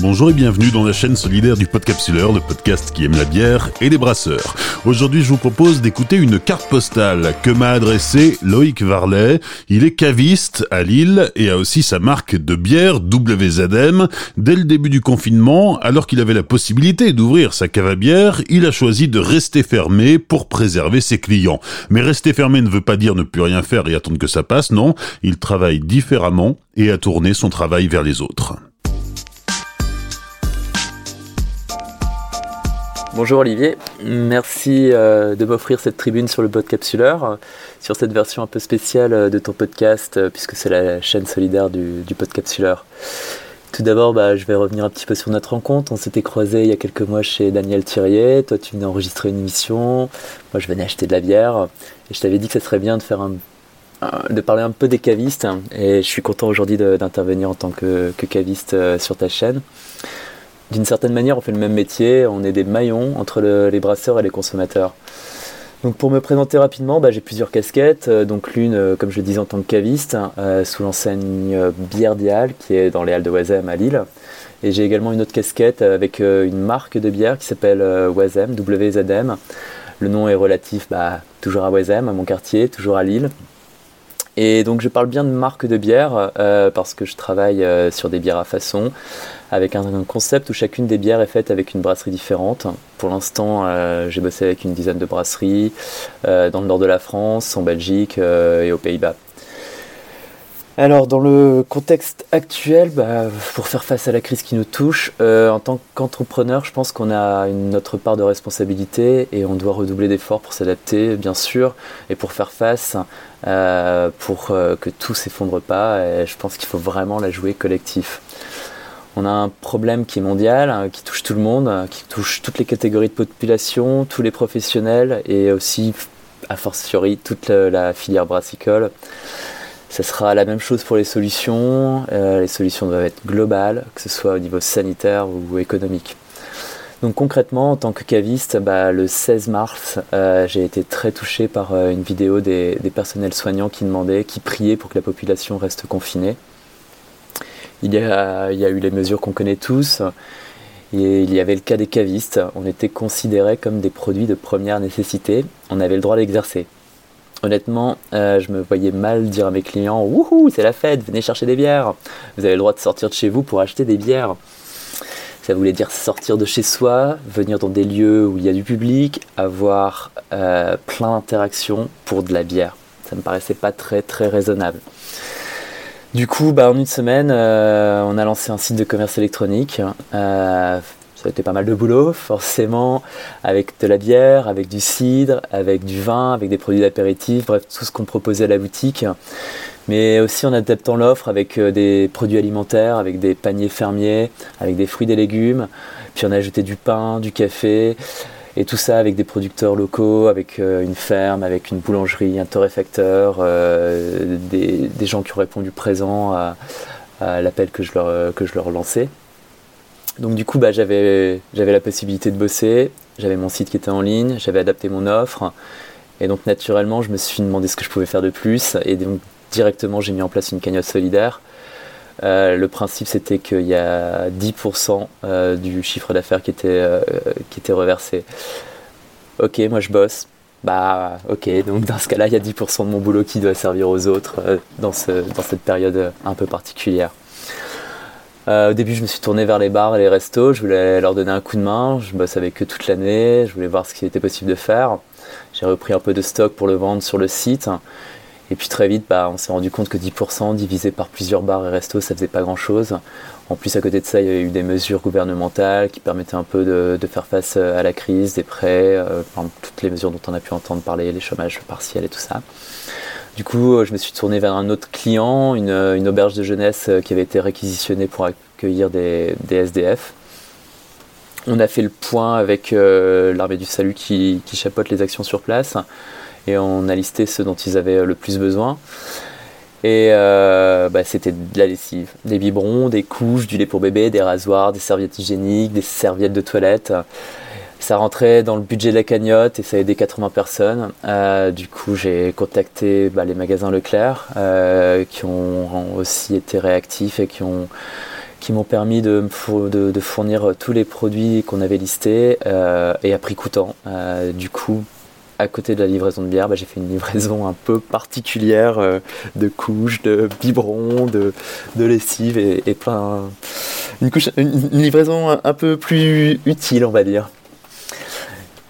Bonjour et bienvenue dans la chaîne solidaire du Podcapsuleur, le podcast qui aime la bière et les brasseurs. Aujourd'hui, je vous propose d'écouter une carte postale que m'a adressée Loïc Varlet. Il est caviste à Lille et a aussi sa marque de bière WZM. Dès le début du confinement, alors qu'il avait la possibilité d'ouvrir sa cave à bière, il a choisi de rester fermé pour préserver ses clients. Mais rester fermé ne veut pas dire ne plus rien faire et attendre que ça passe, non. Il travaille différemment et a tourné son travail vers les autres. Bonjour Olivier, merci euh, de m'offrir cette tribune sur le podcapsuleur, euh, sur cette version un peu spéciale euh, de ton podcast, puisque c'est la chaîne solidaire du, du podcapsuleur. Tout d'abord, bah, je vais revenir un petit peu sur notre rencontre. On s'était croisés il y a quelques mois chez Daniel Thirier. Toi, tu venais enregistrer une émission. Moi, je venais acheter de la bière. Et je t'avais dit que ce serait bien de parler un peu des cavistes. Et je suis content aujourd'hui d'intervenir en tant que caviste sur ta chaîne d'une certaine manière, on fait le même métier, on est des maillons entre les brasseurs et les consommateurs. Donc pour me présenter rapidement, bah, j'ai plusieurs casquettes. Euh, donc l'une, euh, comme je le disais, en tant que caviste, euh, sous l'enseigne Bière des qui est dans les Halles de Wazem à Lille. Et j'ai également une autre casquette avec une marque de bière qui s'appelle Wazem, WZM. Le nom est relatif bah, toujours à Wazem, à mon quartier, toujours à Lille. Et donc je parle bien de marque de bière parce que je travaille sur des bières à façon, avec un, concept où chacune des bières est faite avec une brasserie différente. Pour l'instant, euh, j'ai bossé avec une dizaine de brasseries euh, dans le nord de la France, en Belgique euh, et aux Pays-Bas. Alors, dans le contexte actuel, bah, pour faire face à la crise qui nous touche, en tant qu'entrepreneur, je pense qu'on a une autre part de responsabilité et on doit redoubler d'efforts pour s'adapter, bien sûr, et pour faire face, pour que tout s'effondre pas. Et je pense qu'il faut vraiment la jouer collectif. On a un problème qui est mondial, hein, qui touche tout le monde, qui touche toutes les catégories de population, tous les professionnels et aussi, a fortiori, toute la, filière brassicole. Ça sera la même chose pour les solutions. Euh, les solutions doivent être globales, que ce soit au niveau sanitaire ou économique. Donc concrètement, en tant que caviste, bah, le 16 mars, euh, j'ai été très touché par euh, une vidéo des, personnels soignants qui demandaient, qui priaient pour que la population reste confinée. Il y a, eu les mesures qu'on connaît tous. Il y avait le cas des cavistes. On était considérés comme des produits de première nécessité. On avait le droit d'exercer. Honnêtement, euh, je me voyais mal dire à mes clients Wouhou, c'est la fête, venez chercher des bières. Vous avez le droit de sortir de chez vous pour acheter des bières. Ça voulait dire sortir de chez soi, venir dans des lieux où il y a du public, avoir euh, plein d'interactions pour de la bière. Ça me paraissait pas très très raisonnable. Du coup, bah, en une semaine, euh, on a lancé un site de commerce électronique. Ça a été pas mal de boulot, forcément, avec de la bière, avec du cidre, avec du vin, avec des produits d'apéritif, bref, tout ce qu'on proposait à la boutique. Mais aussi en adaptant l'offre avec euh, des produits alimentaires, avec des paniers fermiers, avec des fruits et légumes. Puis on a ajouté du pain, du café. Et tout ça avec des producteurs locaux, avec euh, une ferme, avec une boulangerie, un torréfacteur, euh, des, gens qui ont répondu présent à, l'appel que que je leur lançais. Donc du coup, bah, j'avais, la possibilité de bosser, j'avais mon site qui était en ligne, j'avais adapté mon offre. Et donc naturellement, je me suis demandé ce que je pouvais faire de plus. Et donc directement, j'ai mis en place une cagnotte solidaire euh, le principe, c'était qu'il y a 10% euh, du chiffre d'affaires qui, était euh, qui était reversé. Ok, moi je bosse. Bah, ok, donc dans ce cas-là, il y a 10% de mon boulot qui doit servir aux autres dans cette période un peu particulière. Au début, je me suis tourné vers les bars et les restos. Je voulais leur donner un coup de main. Je bosse avec eux toute l'année. Je voulais voir ce qui était possible de faire. J'ai repris un peu de stock pour le vendre sur le site. Et puis très vite, bah, on s'est rendu compte que 10% divisé par plusieurs bars et restos, ça faisait pas grand-chose. En plus, à côté de ça, il y a eu des mesures gouvernementales qui permettaient un peu de, faire face euh, à la crise, des prêts, euh, toutes les mesures dont on a pu entendre parler, les chômages partiels et tout ça. Du coup, euh, je me suis tourné vers un autre client, une, auberge de jeunesse qui avait été réquisitionnée pour accueillir des, SDF. On a fait le point avec l'armée du salut qui, qui chapeaute les actions sur place et on a listé ceux dont ils avaient le plus besoin. Et euh, bah, c'était de la lessive, des biberons, des couches, du lait pour bébé, des rasoirs, des serviettes hygiéniques, des serviettes de toilette. Ça rentrait dans le budget de la cagnotte et ça a aidé 80 personnes. Euh, du coup, j'ai contacté bah, les magasins Leclerc euh, qui ont aussi été réactifs et qui ont, qui m'ont permis de, fournir tous les produits qu'on avait listés et à prix coûtant. du coup, à côté de la livraison de bière, bah, j'ai fait une livraison un peu particulière de couches, de biberons, de, de lessive et, plein. Une, livraison un peu plus utile, on va dire.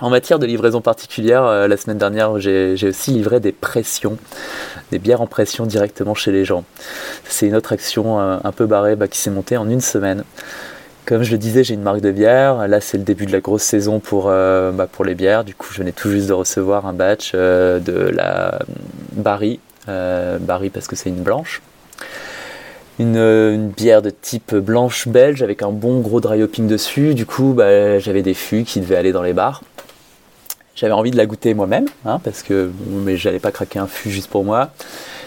En matière de livraison particulière, euh, la semaine dernière, j'ai aussi livré des pressions, des bières en pression directement chez les gens. C'est une autre action euh, un peu barrée bah, qui s'est montée en une semaine. Comme je le disais, j'ai une marque de bière. Là, c'est le début de la grosse saison pour, euh, bah, les bières. Du coup, je venais tout juste de recevoir un batch de la Barry. Barry parce que c'est une blanche. Une, bière de type blanche belge avec un bon gros dry hopping dessus. Du coup, bah, j'avais des fûts qui devaient aller dans les bars. J'avais envie de la goûter moi-même, hein, parce que mais j'allais pas craquer un fût juste pour moi.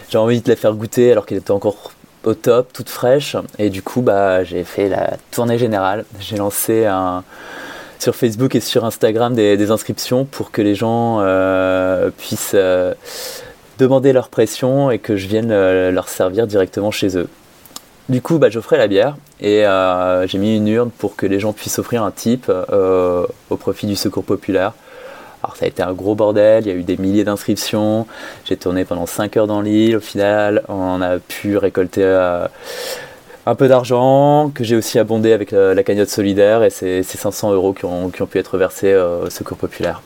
J'avais envie de la faire goûter alors qu'elle était encore au top, toute fraîche. Et du coup, bah, j'ai fait la tournée générale. J'ai lancé un, sur Facebook et sur Instagram des, inscriptions pour que les gens euh, puissent euh, demander leur pression et que je vienne euh, leur servir directement chez eux. Du coup, bah, j'offrais la bière et j'ai mis une urne pour que les gens puissent offrir un type au profit du secours populaire. Alors ça a été un gros bordel, il y a eu des milliers d'inscriptions, j'ai tourné pendant 5 heures dans l'île, au final on a pu récolter euh, un peu d'argent que j'ai aussi abondé avec la, cagnotte solidaire et c'est 500 euros qui ont, pu être versés au Secours Populaire.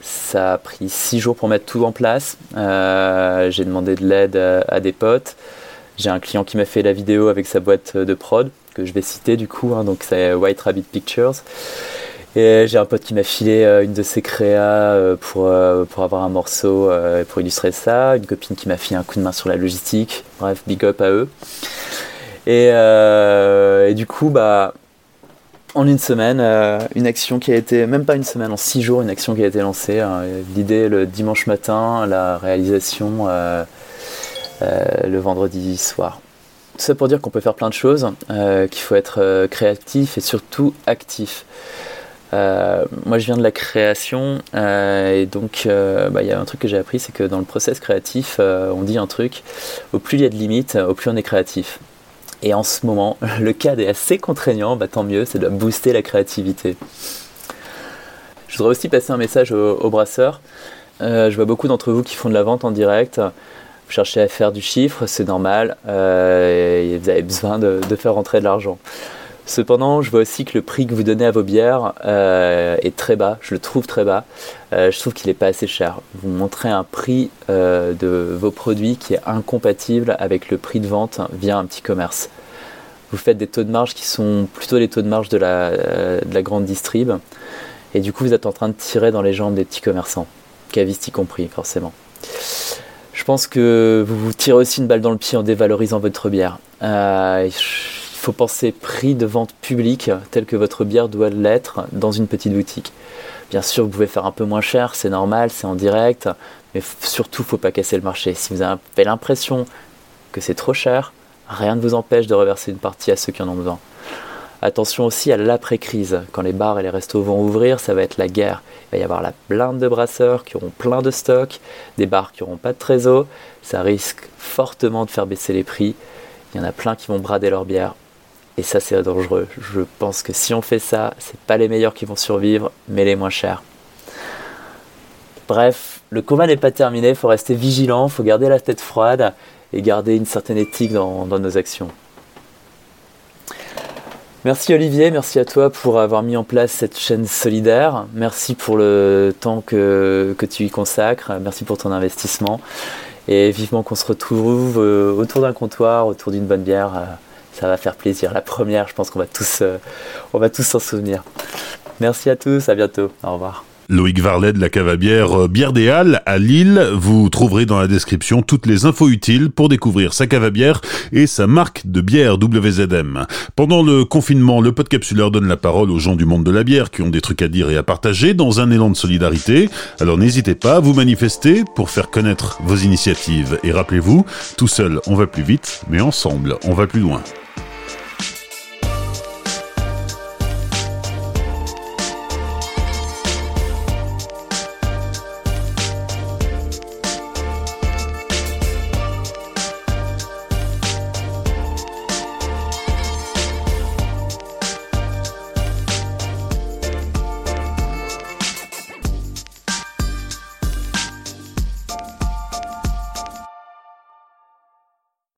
Ça a pris 6 jours pour mettre tout en place, euh, j'ai demandé de l'aide à, des potes, j'ai un client qui m'a fait la vidéo avec sa boîte de prod que je vais citer du coup, hein, donc c'est White Rabbit Pictures. Et j'ai un pote qui m'a filé euh, une de ses créas euh, pour, euh, pour avoir un morceau pour illustrer ça. Une copine qui m'a filé un coup de main sur la logistique. Bref, big up à eux. Et, du coup, bah, en une semaine, une action qui a été, même pas une semaine, en six jours, une action qui a été lancée. Hein. L'idée le dimanche matin, la réalisation le vendredi soir. Tout ça pour dire qu'on peut faire plein de choses, qu'il faut être créatif et surtout actif. Euh, moi, je viens de la création euh, et donc euh, bah, il y a un truc que j'ai appris, c'est que dans le process créatif, on dit un truc au plus il y a de limites, au plus on est créatif. Et en ce moment, le cadre est assez contraignant, bah, tant mieux, ça doit booster la créativité. Je voudrais aussi passer un message aux, brasseurs. je vois beaucoup d'entre vous qui font de la vente en direct. Vous cherchez à faire du chiffre, c'est normal. vous avez besoin de, de faire rentrer de l'argent. Cependant, je vois aussi que le prix que vous donnez à vos bières euh, est très bas. Je le trouve très bas. Euh, je trouve qu'il n'est pas assez cher. Vous montrez un prix euh, de vos produits qui est incompatible avec le prix de vente via un petit commerce. Vous faites des taux de marge qui sont plutôt les taux de marge de la, de la grande distrib. Et du coup, vous êtes en train de tirer dans les jambes des petits commerçants, cavistes y compris, forcément. Je pense que vous vous tirez aussi une balle dans le pied en dévalorisant votre bière faut penser prix de vente public tel que votre bière doit l'être dans une petite boutique. Bien sûr, vous pouvez faire un peu moins cher, c'est normal, c'est en direct, mais surtout, faut pas casser le marché. Si vous avez l'impression que c'est trop cher, rien ne vous empêche de reverser une partie à ceux qui en ont besoin. Attention aussi à l'après-crise. Quand les bars et les restos vont ouvrir, ça va être la guerre. Il va y avoir la blinde de brasseurs qui auront plein de stocks, des bars qui n'auront pas de trésor. Ça risque fortement de faire baisser les prix. Il y en a plein qui vont brader leur bière. Et ça, c'est dangereux. Je pense que si on fait ça, c'est pas les meilleurs qui vont survivre, mais les moins chers. Bref, le combat n'est pas terminé, il faut rester vigilant, il faut garder la tête froide et garder une certaine éthique dans, nos actions. Merci Olivier, merci à toi pour avoir mis en place cette chaîne solidaire. Merci pour le temps que, que tu y consacres. Merci pour ton investissement. Et vivement qu'on se retrouve euh, autour d'un comptoir, autour d'une bonne bière euh, ça va faire plaisir. La première, je pense qu'on va tous, euh, s'en souvenir. Merci à tous, à bientôt. Au revoir. Loïc Varlet de la cave à bière euh, Bière des Halles à Lille. Vous trouverez dans la description toutes les infos utiles pour découvrir sa cave à bière et sa marque de bière WZM. Pendant le confinement, le podcapsuleur donne la parole aux gens du monde de la bière qui ont des trucs à dire et à partager dans un élan de solidarité. Alors n'hésitez pas à vous manifester pour faire connaître vos initiatives. Et rappelez-vous, tout seul on va plus vite, mais ensemble on va plus loin.